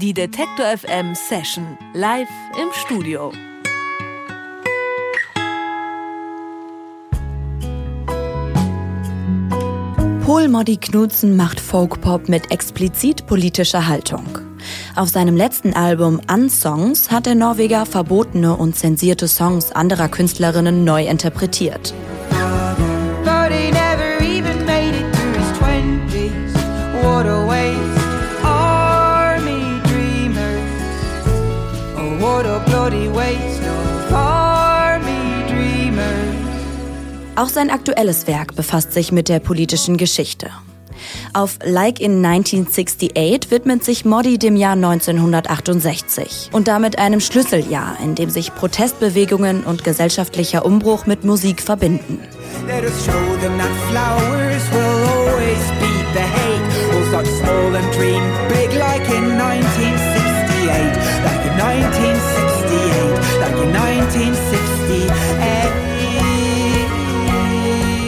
Die Detektor FM Session live im Studio. Paul Moddy Knudsen macht Folkpop mit explizit politischer Haltung. Auf seinem letzten Album Unsongs hat der Norweger verbotene und zensierte Songs anderer Künstlerinnen neu interpretiert. Auch sein aktuelles Werk befasst sich mit der politischen Geschichte. Auf Like in 1968 widmet sich Modi dem Jahr 1968 und damit einem Schlüsseljahr, in dem sich Protestbewegungen und gesellschaftlicher Umbruch mit Musik verbinden. Let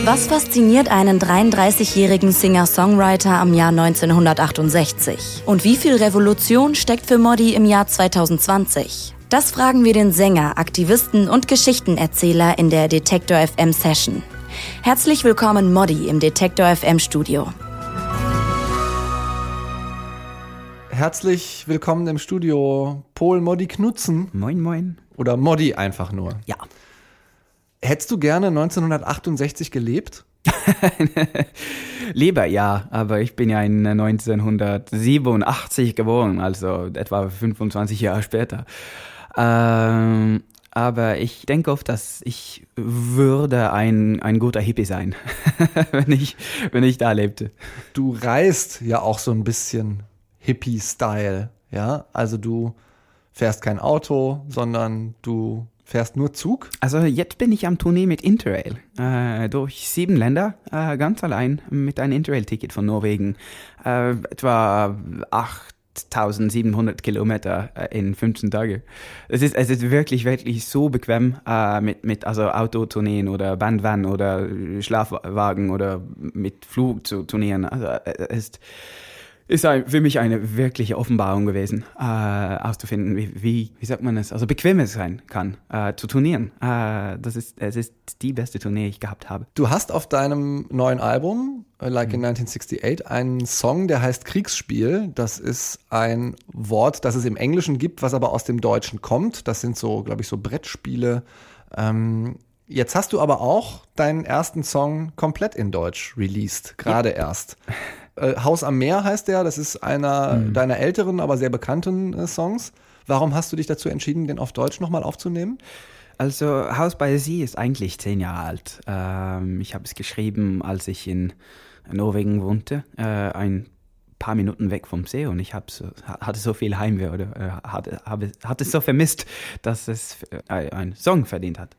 Was fasziniert einen 33-jährigen Singer-Songwriter am Jahr 1968? Und wie viel Revolution steckt für Modi im Jahr 2020? Das fragen wir den Sänger, Aktivisten und Geschichtenerzähler in der Detektor FM Session. Herzlich willkommen Modi im Detektor FM Studio. Herzlich willkommen im Studio Pol Modi Knutzen Moin, moin. oder Modi einfach nur. Ja. Hättest du gerne 1968 gelebt? Lieber ja, aber ich bin ja in 1987 geboren, also etwa 25 Jahre später. Ähm, aber ich denke oft, dass ich würde ein, ein guter Hippie sein, wenn, ich, wenn ich da lebte. Du reist ja auch so ein bisschen Hippie-Style, ja? Also du fährst kein Auto, sondern du fährst nur Zug. Also jetzt bin ich am Tournee mit Interrail äh, durch sieben Länder, äh, ganz allein mit einem Interrail-Ticket von Norwegen. Äh, etwa 8700 Kilometer äh, in 15 Tagen. Es ist, es ist wirklich, wirklich so bequem äh, mit, mit also Autotourneen oder Bandvan oder Schlafwagen oder mit Flug zu turnieren. Also äh, es ist ist ein, für mich eine wirkliche Offenbarung gewesen, äh, auszufinden, wie, wie, wie sagt man es, also bequem es sein kann, äh, zu turnieren. Äh, das ist, es ist die beste Tournee, die ich gehabt habe. Du hast auf deinem neuen Album, äh, Like in 1968, einen Song, der heißt Kriegsspiel. Das ist ein Wort, das es im Englischen gibt, was aber aus dem Deutschen kommt. Das sind so, glaube ich, so Brettspiele. Ähm, jetzt hast du aber auch deinen ersten Song komplett in Deutsch released, gerade erst. Äh, Haus am Meer heißt der, das ist einer deiner älteren, aber sehr bekannten äh, Songs. Warum hast du dich dazu entschieden, den auf Deutsch nochmal aufzunehmen? Also Haus bei See ist eigentlich zehn Jahre alt. Ähm, ich habe es geschrieben, als ich in Norwegen wohnte, äh, ein paar Minuten weg vom See und ich so, ha- hatte so viel Heimweh oder äh, hatte, habe, hatte es so vermisst, dass es äh, einen Song verdient hat.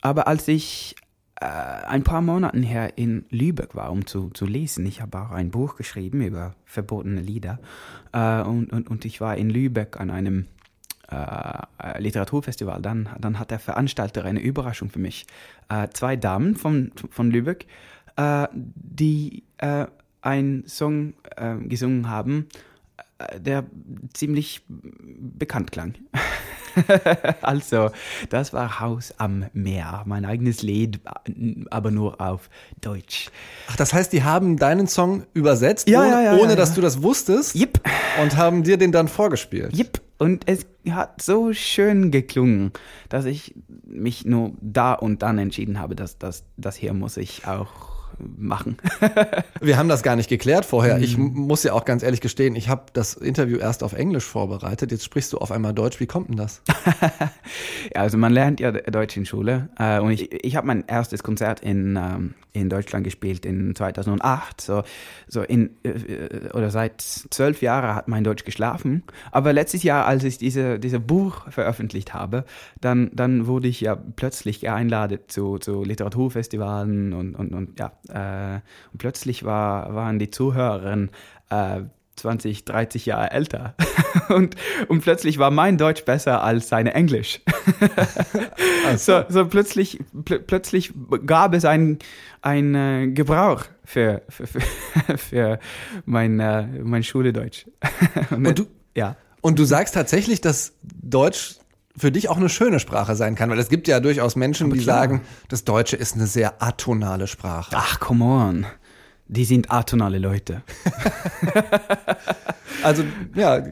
Aber als ich äh, ein paar Monaten her in Lübeck war, um zu, zu lesen, ich habe auch ein Buch geschrieben über verbotene Lieder. Äh, und, und, und ich war in Lübeck an einem äh, Literaturfestival, dann, dann hat der Veranstalter eine Überraschung für mich. Äh, zwei Damen von, von Lübeck, äh, die einen Song gesungen haben, der ziemlich bekannt klang. also, das war Haus am Meer, mein eigenes Lied, aber nur auf Deutsch. Ach, das heißt, die haben deinen Song übersetzt, Ja, ohne, ja, ja, ohne dass du das wusstest Jipp. und haben dir den dann vorgespielt. Jipp. Und es hat so schön geklungen, dass ich mich nur da und dann entschieden habe, dass das, das hier muss ich auch machen. Wir haben das gar nicht geklärt vorher. Ich Mhm. m- muss ja auch ganz ehrlich gestehen, ich habe das Interview erst auf Englisch vorbereitet. Jetzt sprichst du auf einmal Deutsch. Wie kommt denn das? Ja, also man lernt ja Deutsch in Schule äh, und ich, ich habe mein erstes Konzert in, ähm, in Deutschland gespielt in 2008. So, so in, äh, oder seit zwölf Jahren hat mein Deutsch geschlafen. Aber letztes Jahr, als ich diese, diese Buch veröffentlicht habe, dann, dann wurde ich ja plötzlich eingeladen zu, zu Literaturfestivalen und, und, und ja, äh, und plötzlich war, waren die Zuhörerinnen äh, 20, 30 Jahre älter. und, und plötzlich war mein Deutsch besser als seine Englisch. so, so plötzlich, pl plötzlich gab es einen äh, Gebrauch für, für, für, für mein, äh, mein Schuledeutsch. Und du, Ja. Und du sagst tatsächlich, dass Deutsch für dich auch eine schöne Sprache sein kann, weil es gibt ja durchaus Menschen, die klar. sagen, das Deutsche ist eine sehr atonale Sprache. Ach, come on. Die sind atonale Leute. Also ja,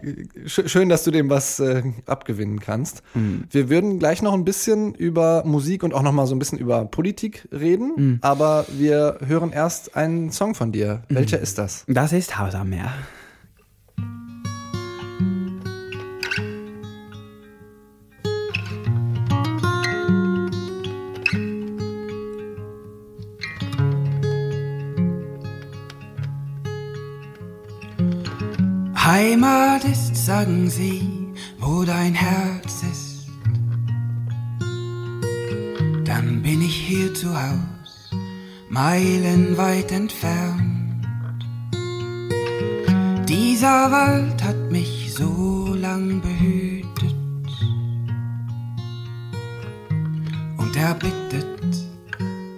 sch schön, dass du dem was äh, abgewinnen kannst. Wir würden gleich noch ein bisschen über Musik und auch noch mal so ein bisschen über Politik reden, aber wir hören erst einen Song von dir. Welcher ist das? Das ist Haus am Meer. Heimat ist, sagen sie, wo dein Herz ist. Dann bin ich hier zu Haus, meilenweit entfernt. Dieser Wald hat mich so lang behütet und er bittet,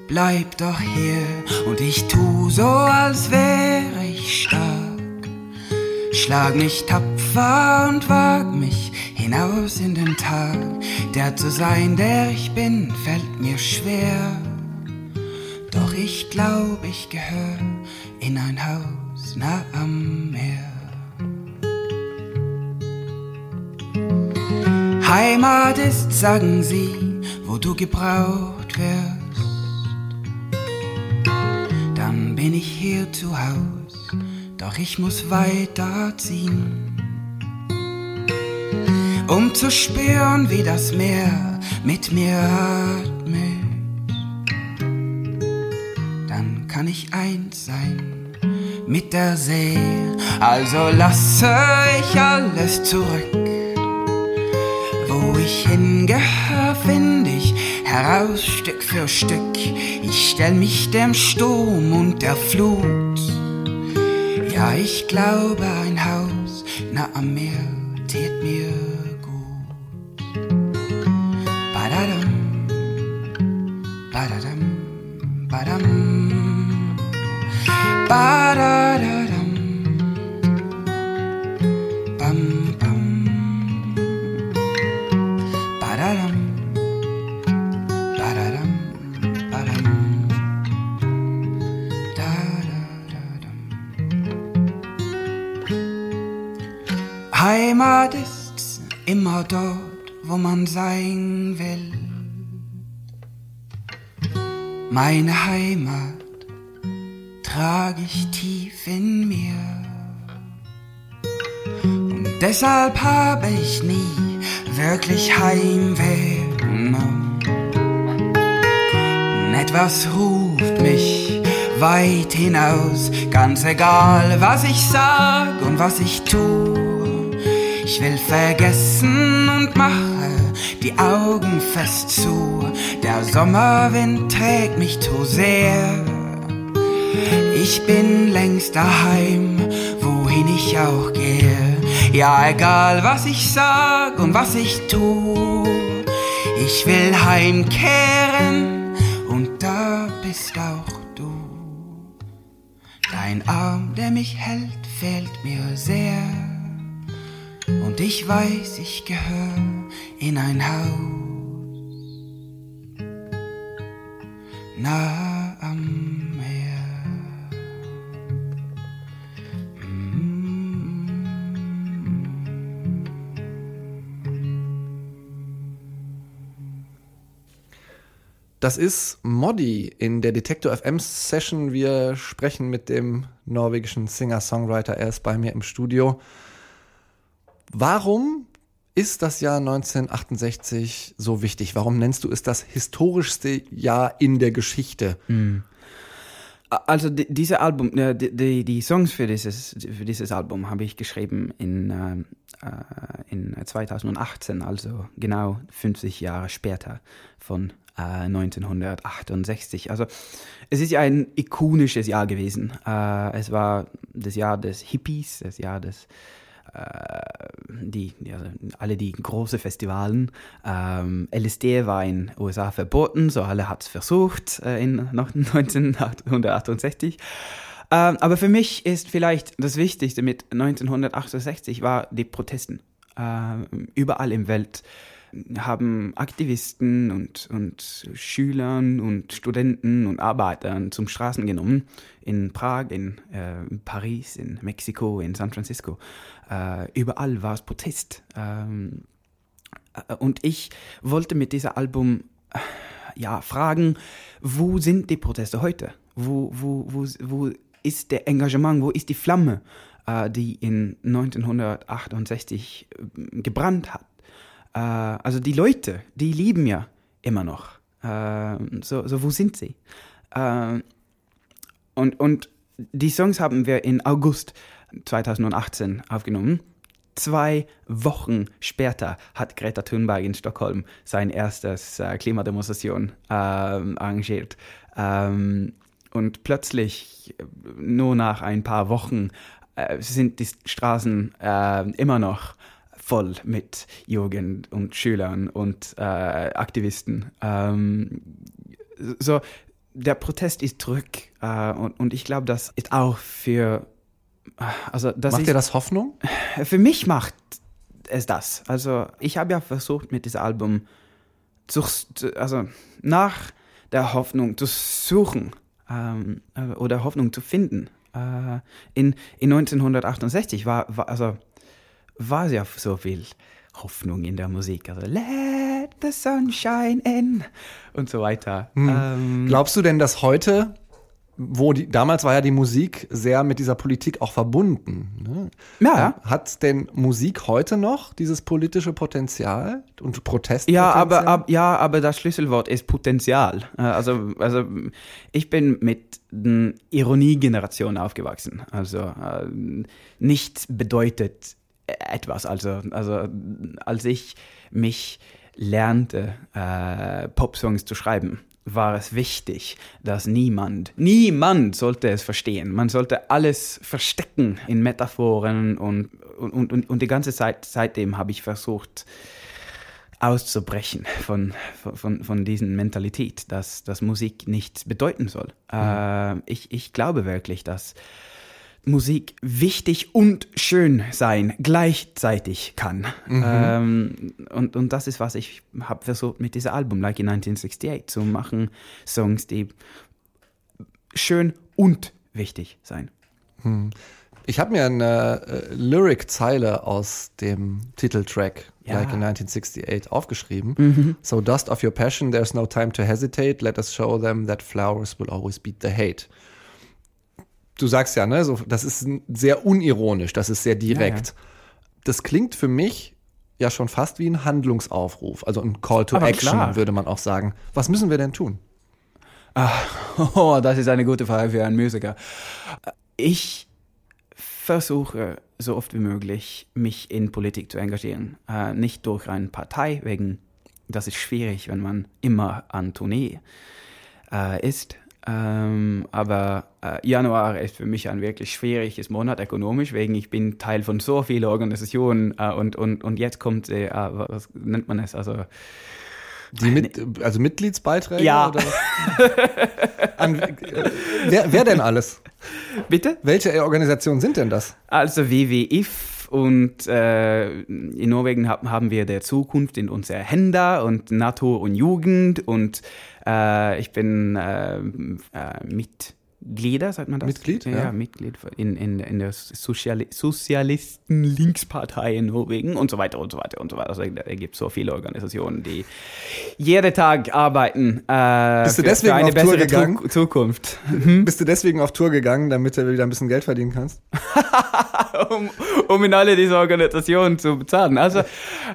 bleib doch hier und ich tu so, als wäre ich stark. Schlag mich tapfer und wag mich hinaus in den Tag. Der zu sein, der ich bin, fällt mir schwer. Doch ich glaub, ich gehör in ein Haus nah am Meer. Heimat ist, sagen sie, wo du gebraucht wirst. Dann bin ich hier zu Haus, doch ich muss weiterziehen. Um zu spüren, wie das Meer mit mir atmet. Dann kann ich eins sein mit der See. Also lasse ich alles zurück. Wo ich hingehör, find ich heraus Stück für Stück. Ich stell mich dem Sturm und der Flut. Ja, ich glaube, ein Haus nah am Meer tät mir gut. Badadam, badadam, badam, badadadam, bam, bam, badadam, Heimat ist immer dort, wo man sein will. Meine Heimat trage ich tief in mir. Und deshalb habe ich nie wirklich Heimweh. Etwas ruft mich weit hinaus, ganz egal, was ich sag und was ich tu. Ich will vergessen und mache die Augen fest zu. Der Sommerwind trägt mich zu sehr. Ich bin längst daheim, wohin ich auch gehe. Ja, egal was ich sag und was ich tu. Ich will heimkehren und da bist auch du. Dein Arm, der mich hält, fehlt mir sehr. Und ich weiß, ich gehör in ein Haus nah am Meer. Das ist Modi in der Detektor FM Session. Wir sprechen mit dem norwegischen Singer-Songwriter. Er ist bei mir im Studio. Warum ist das Jahr 1968 so wichtig? Warum nennst du es das historischste Jahr in der Geschichte? Also die, diese Album, äh, die, die, die Songs für dieses, für dieses Album habe ich geschrieben in, ähm, äh, in 2018, also genau 50 Jahre später von äh, 1968. Also es ist ja ein ikonisches Jahr gewesen. Äh, es war das Jahr des Hippies, das Jahr des äh, die, die, also alle die großen Festivalen. Ähm, LSD war in USA verboten, so alle hat es versucht äh, in noch 1968. Ähm, aber für mich ist vielleicht das Wichtigste mit 1968 war die Protesten. Ähm, überall im Welt haben Aktivisten und, und Schülern und Studenten und Arbeitern zum Straßen genommen. In Prag, in äh, Paris, in Mexiko, in San Francisco. Äh, überall war es Protest. Ähm, äh, und ich wollte mit diesem Album äh, ja, fragen, wo sind die Proteste heute? Wo, wo, wo, wo ist der Engagement, wo ist die Flamme, äh, die in 1968 äh, gebrannt hat? Äh, also die Leute, die lieben ja immer noch. Äh, so, so, wo sind sie? Äh, und, und die Songs haben wir in August 2018 aufgenommen. Zwei Wochen später hat Greta Thunberg in Stockholm sein erstes äh, Klimademonstration äh, arrangiert. Ähm, und plötzlich, nur nach ein paar Wochen, äh, sind die Straßen äh, immer noch voll mit Jugend und Schülern und äh, Aktivisten. Ähm, so, der Protest ist zurück äh, und, und ich glaube, das ist auch für also das Macht ist, dir das Hoffnung? Für mich macht es das. Also ich habe ja versucht mit diesem Album zu, also nach der Hoffnung zu suchen ähm, oder Hoffnung zu finden. Äh, in, in 1968 war, war also war ja so viel Hoffnung in der Musik. Also Let the sunshine in und so weiter. Hm. Ähm, Glaubst du denn, dass heute, wo die, damals war ja die Musik sehr mit dieser Politik auch verbunden. Ne? Ja. Hat denn Musik heute noch dieses politische Potenzial und Protestpotenzial? Ja, aber, ab, ja, aber das Schlüsselwort ist Potenzial. Äh, Also, also ich bin mit der Ironiegeneration aufgewachsen. Also äh, nichts bedeutet etwas. Also, also als ich mich lernte, äh, Popsongs zu schreiben, war es wichtig, dass niemand, niemand sollte es verstehen. Man sollte alles verstecken in Metaphoren und, und, und, und die ganze Zeit seitdem habe ich versucht, auszubrechen von, von, von diesen Mentalität, dass, dass Musik nichts bedeuten soll. Mhm. Äh, ich, ich glaube wirklich, dass Musik wichtig und schön sein gleichzeitig kann. Mhm. Ähm, und, und das ist, was ich habe versucht mit diesem Album, Like in 1968, zu machen. Songs, die schön und wichtig sein. Hm. Ich habe mir eine äh, Lyric-Zeile aus dem Titeltrack ja. Like in 1968 aufgeschrieben. Mhm. So dust of your passion, there's no time to hesitate. Let us show them that flowers will always beat the hate du sagst ja, ne, so, das ist sehr unironisch, das ist sehr direkt. Ja, ja. Das klingt für mich ja schon fast wie ein Handlungsaufruf, also ein Call to Aber Action, klar. würde man auch sagen. Was müssen wir denn tun? Ach, oh, das ist eine gute Frage für einen Musiker. Ich versuche so oft wie möglich, mich in Politik zu engagieren. Äh, nicht durch eine Partei, wegen, das ist schwierig, wenn man immer an Tournee äh, ist. Ähm, aber äh, Januar ist für mich ein wirklich schwieriges Monat ökonomisch, wegen ich bin Teil von so vielen Organisationen äh, und, und, und jetzt kommt, äh, was nennt man es, also die mit, also Mitgliedsbeiträge? Ja. Oder? An, wer, wer denn alles? Bitte? Welche Organisationen sind denn das? Also WWF und äh, in Norwegen haben wir der Zukunft in unserer Hände und NATO und Jugend. Und äh, ich bin äh, Mitglieder, sagt man das? Mitglied? Ja, ja. Mitglied in, in, in der Soziali Sozialisten-Linkspartei in Norwegen und so weiter und so weiter und so weiter. Also es gibt so viele Organisationen, die jeden Tag arbeiten äh, Bist du deswegen für eine auf bessere Tour gegangen? Zukunft. Hm? Bist du deswegen auf Tour gegangen, damit du wieder ein bisschen Geld verdienen kannst? um, um in alle diese Organisationen zu bezahlen. Also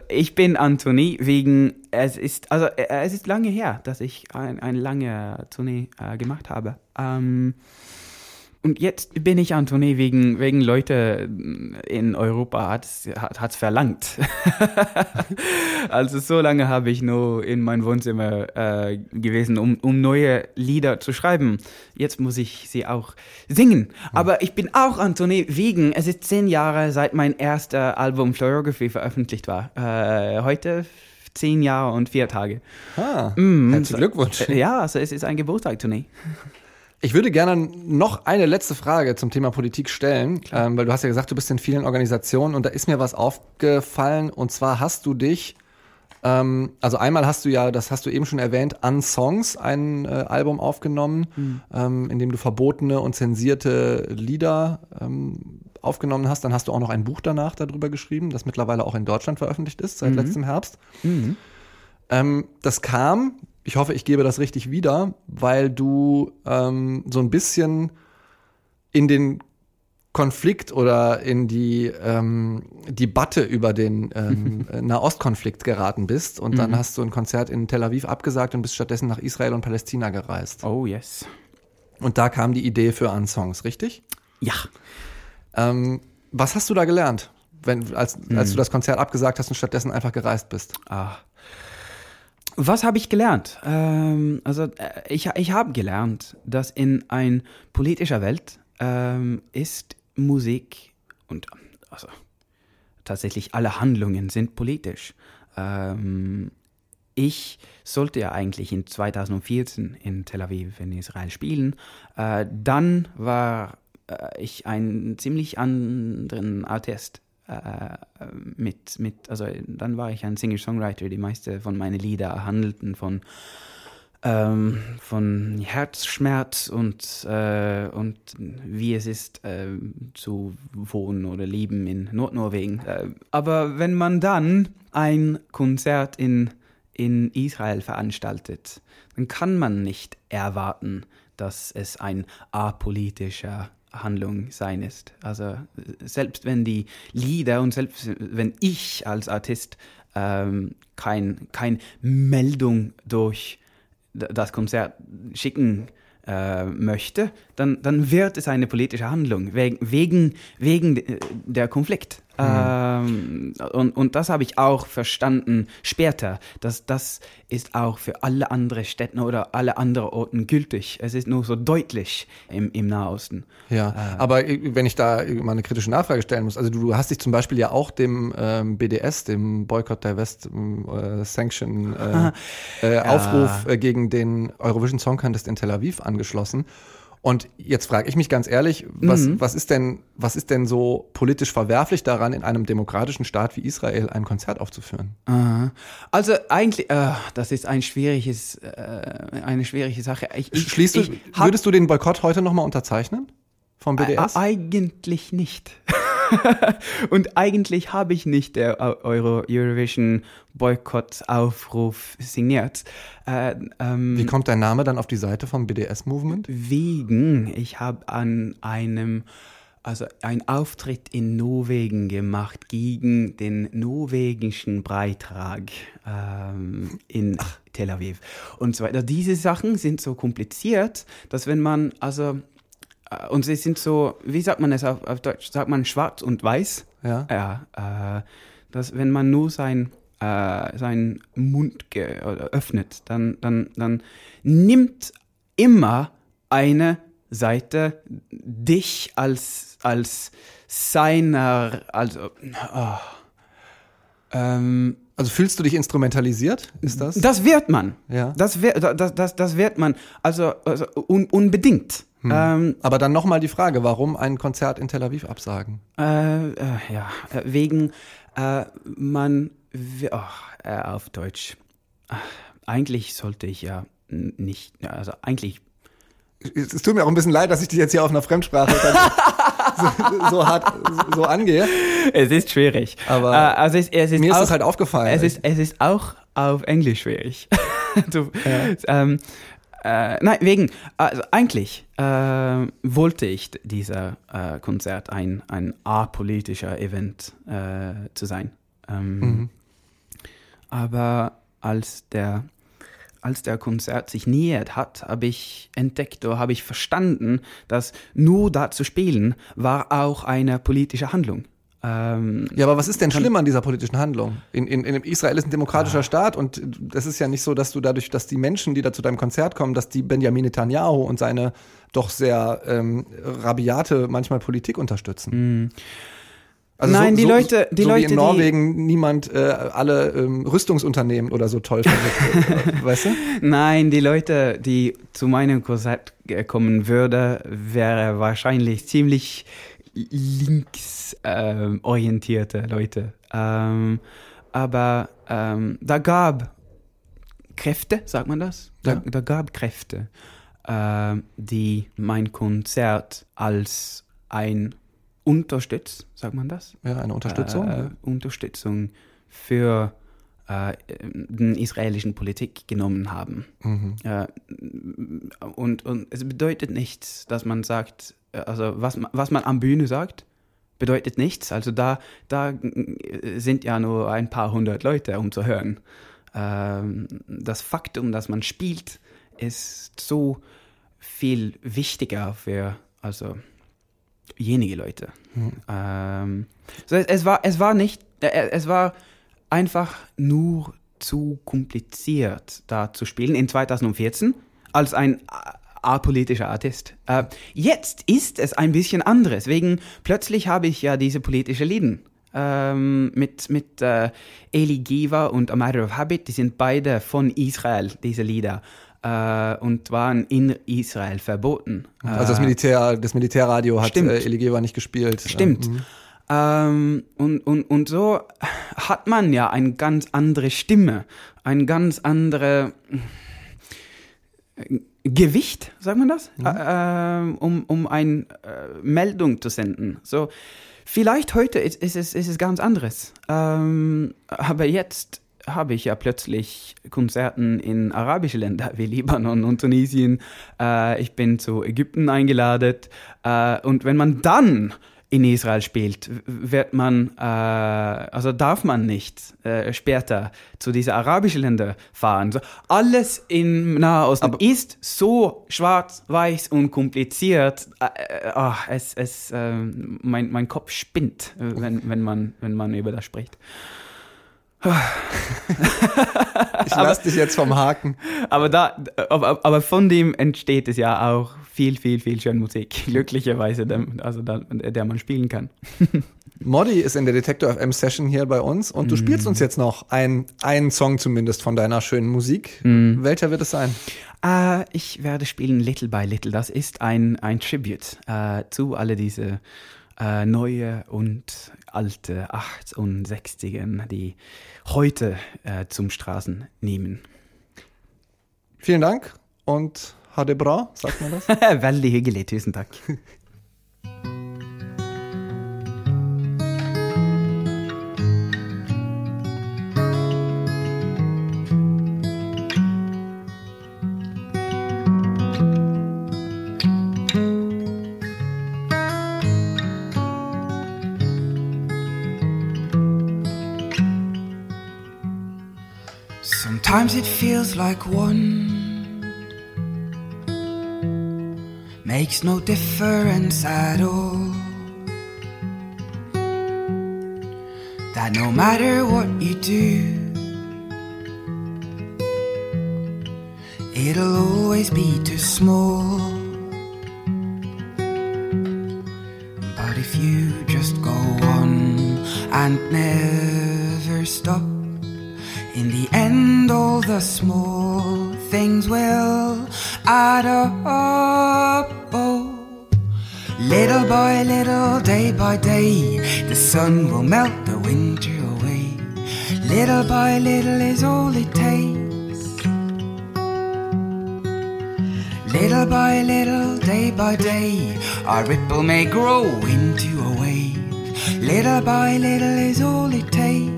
ich bin Anthony wegen es ist also es ist lange her, dass ich ein, eine lange Tournee äh, gemacht habe. Ähm, und jetzt bin ich an Tournee wegen, wegen Leute in Europa hat es hat, verlangt. also so lange habe ich nur in mein Wohnzimmer äh, gewesen, um, um neue Lieder zu schreiben. Jetzt muss ich sie auch singen. Hm. Aber ich bin auch an Tournee wegen, es ist zehn Jahre seit mein erster Album Florography veröffentlicht war. Äh, heute zehn Jahre und vier Tage. Ah, mm, herzlichen Glückwunsch. Ja, also es ist ein Geburtstag-Tournee. Ich würde gerne noch eine letzte Frage zum Thema Politik stellen, ähm, weil du hast ja gesagt, du bist in vielen Organisationen und da ist mir was aufgefallen und zwar hast du dich, ähm, also einmal hast du ja, das hast du eben schon erwähnt, an Songs ein äh, Album aufgenommen, Hm. ähm, in dem du verbotene und zensierte Lieder ähm, aufgenommen hast. Dann hast du auch noch ein Buch danach darüber geschrieben, das mittlerweile auch in Deutschland veröffentlicht ist, Mhm. seit letztem Herbst. Ähm, das kam, ich hoffe, ich gebe das richtig wieder, weil du ähm, so ein bisschen in den Konflikt oder in die ähm, Debatte über den ähm, Nahostkonflikt geraten bist und dann hast du ein Konzert in Tel Aviv abgesagt und bist stattdessen nach Israel und Palästina gereist. Oh, yes. Und da kam die Idee für Unsongs, richtig? Ja. Ähm, was hast du da gelernt, wenn, als, als du das Konzert abgesagt hast und stattdessen einfach gereist bist? Ah. Was habe ich gelernt? Ähm, also äh, ich, ich habe gelernt, dass in ein politischer Welt ähm, ist Musik und also tatsächlich alle Handlungen sind politisch. Ähm, ich sollte ja eigentlich in 2014 in Tel Aviv in Israel spielen. Äh, dann war äh, ich ein ziemlich anderen Artist. Äh, mit, mit, also dann war ich ein Singer-Songwriter. Die meisten von meinen Lieder handelten von, ähm, von Herzschmerz und, äh, und wie es ist, äh, zu wohnen oder leben in Nordnorwegen. Äh, aber wenn man dann ein Konzert in, in Israel veranstaltet, dann kann man nicht erwarten, dass es ein apolitischer Handlung sein ist. Also selbst wenn die Lieder und selbst wenn ich als Artist ähm, kein, kein Meldung durch das Konzert schicken äh, möchte, dann, dann wird es eine politische Handlung wegen, wegen, wegen de- der Konflikt. Ähm, und, und das habe ich auch verstanden später, dass das ist auch für alle anderen Städte oder alle anderen Orten gültig. Es ist nur so deutlich im, im Nahosten. Ja, aber äh, wenn ich da mal eine kritische Nachfrage stellen muss, also du hast dich zum Beispiel ja auch dem ähm, BDS, dem Boycott, Divest, ähm, äh, Sanction äh, äh, Aufruf äh, gegen den Eurovision Song Contest in Tel Aviv angeschlossen. Und jetzt frage ich mich ganz ehrlich, was, was ist denn, was ist denn so politisch verwerflich daran, in einem demokratischen Staat wie Israel ein Konzert aufzuführen? Aha. Also eigentlich, äh, das ist ein schwieriges, äh, eine schwierige Sache. Ich, ich, Schließt du, ich würdest du den Boykott heute nochmal unterzeichnen? Vom BDS? Ä- Eigentlich nicht. Und eigentlich habe ich nicht der Eu- Euro Eurovision Boykott-Aufruf signiert. Äh, ähm, Wie kommt dein Name dann auf die Seite vom BDS-Movement? wegen, ich habe an einem, also ein Auftritt in Norwegen gemacht gegen den norwegischen Beitrag ähm, in Tel Aviv und so weiter. Diese Sachen sind so kompliziert, dass wenn man, also, äh, und sie sind so, wie sagt man es auf, auf Deutsch? Sagt man schwarz und weiß? Ja. Ja, äh, dass wenn man nur sein, äh, seinen Mund öffnet, dann, dann, dann nimmt immer eine Seite dich als, als seiner, also, ah, ähm, Also fühlst du dich instrumentalisiert? Ist das? das wird man. Ja. Das, wird, das, das, das wird man. Also, also un, unbedingt. Ähm, Aber dann nochmal die Frage, warum ein Konzert in Tel Aviv absagen? Äh, äh, ja, äh, wegen äh, man ach, äh, auf Deutsch. Ach, eigentlich sollte ich ja nicht, also eigentlich Es, tut mir auch ein bisschen leid, dass ich dich jetzt hier auf einer Fremdsprache so, so hart so, angehe. es ist schwierig. Aber äh, also es, es ist Mir ist auch, das halt aufgefallen. es ist es ist auch auf Englisch schwierig. du, ähm, äh, nein, wegen, also eigentlich äh, wollte ich dieser äh, Konzert ein, ein apolitischer Event äh, zu sein. Ähm, Aber als der, als der Konzert sich nähert hat, habe ich entdeckt oder habe ich verstanden, dass nur da zu spielen war auch eine politische Handlung. Ähm, ja, aber was ist denn schlimm an dieser politischen Handlung? In, in, in Israel ist ein demokratischer Staat und das ist ja nicht so, dass du dadurch, dass die Menschen, die da zu deinem Konzert kommen, dass die Benjamin Netanyahu und seine doch sehr ähm, rabiate manchmal Politik unterstützen. Also Nein, so, die so, Leute- die so Leute, wie in die- Norwegen niemand äh, alle ähm, Rüstungsunternehmen oder so toll findet, äh, weißt du? Nein, die Leute, die zu meinem Konzert äh, kommen würde, wäre wahrscheinlich ziemlich links ähm, orientierte Leute. Ähm, aber ähm, da gab Kräfte, sagt man das? Da, Ja. da gab Kräfte, ähm, die mein Konzert als ein unterstützt, sagt man das? Ja, eine Unterstützung. äh, Unterstützung für äh, den israelischen Politik genommen haben. Mhm. Äh, und, und es bedeutet nichts, dass man sagt, äh, also was, was man am Bühne sagt, bedeutet nichts. Also da, da äh, sind ja nur ein paar hundert Leute, um zu hören. Ähm, das Faktum, dass man spielt, ist so viel wichtiger für also jenige Leute. Ähm, so es, es war es war nicht äh, es war einfach nur zu kompliziert da zu spielen in 2014 als ein apolitischer Artist. Äh, jetzt ist es ein bisschen anderes, wegen plötzlich habe ich ja diese politische Lieden ähm, mit, mit äh, Eli Giva und A Matter of Habit, die sind beide von Israel, diese Lieder, äh, und waren in Israel verboten. Also das Äh, Militär, das Militärradio hat Stimmt. äh, Eligeva nicht gespielt. Stimmt. Mhm. Ähm, und, und, und so hat man ja eine ganz andere Stimme, ein ganz andere äh, Gewicht, sagt man das, äh, ähm, um, um eine äh, Meldung zu senden. So, vielleicht heute ist, ist, es, ist es ganz anderes. Ähm, aber jetzt habe ich ja plötzlich Konzerten in arabische Länder wie Libanon und Tunesien. Äh, ich bin zu Ägypten eingeladen. Äh, und wenn man dann in Israel spielt, wird man, äh, also darf man nicht äh, später zu diesen arabischen Ländern fahren. So, alles im Nahosten Aber- ist so schwarz, weiß und kompliziert. Ah, es, es, mein, mein Kopf spinnt, wenn, wenn, man, wenn man über das spricht. Ich lass dich jetzt vom Haken. Aber, da, aber, aber von dem entsteht es ja auch viel, viel, viel schöne Musik. Glücklicherweise, der, also da, der man spielen kann. Modi ist in der Detector FM Session hier bei uns und du spielst uns jetzt noch ein, einen Song zumindest von deiner schönen Musik. Welcher wird es sein? Äh, ich werde spielen Little by Little. Das ist ein, ein Tribute äh, zu alle diese äh, neue und alte 68ern, die heute äh, zum Straßen nehmen. Vielen Dank und Hade bra, sagt man das? Veldig hyggelig. Tusen takk. Sometimes it feels like one makes no difference at all. That no matter what you do, it'll always be too small. But if you just go on and never stop, in the end, all the small things will add up. Oh, little by little, day by day, the sun will melt the winter away. Little by little is all it takes. Little by little, day by day, our ripple may grow into a wave. Little by little is all it takes.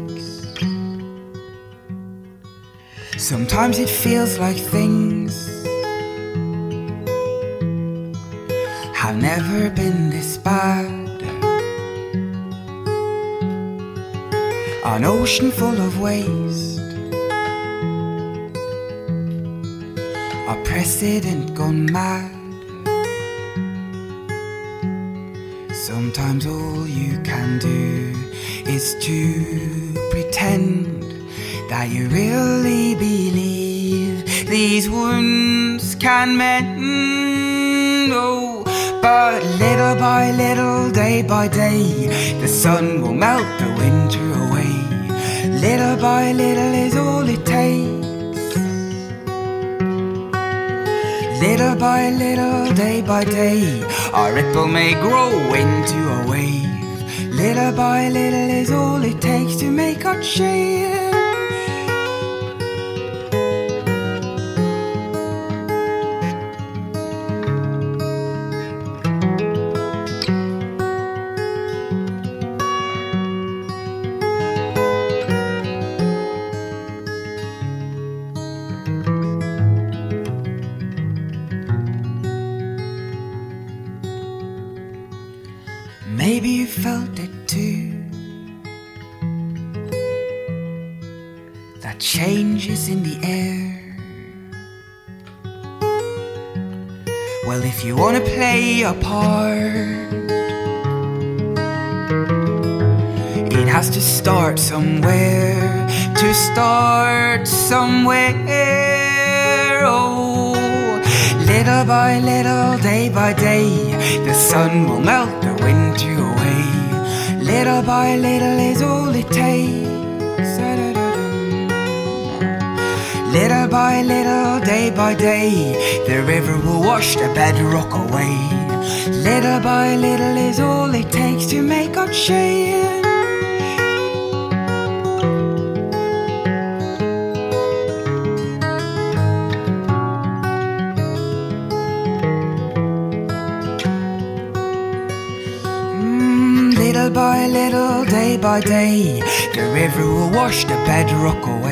Sometimes it feels like things have never been this bad. An ocean full of waste, a president gone mad. Sometimes all you can do is to pretend that you really believe these wounds can mend. Oh, But little by little, day by day, the sun will melt the winter away. Little by little is all it takes. Little by little, day by day, our ripple may grow into a wave. Little by little is all it takes to make our change. Wanna play a part, it has to start somewhere. To start somewhere. Oh, little by little, day by day, the sun will melt the winter away. Little by little is all it by day, the river will wash the bedrock away. Little by little is all it takes to make our change. Mm, little by little, day by day, the river will wash the bedrock away.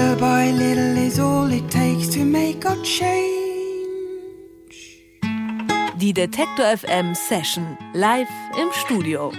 Little by little is all it takes to make a change. Die Detektor FM Session live im Studio.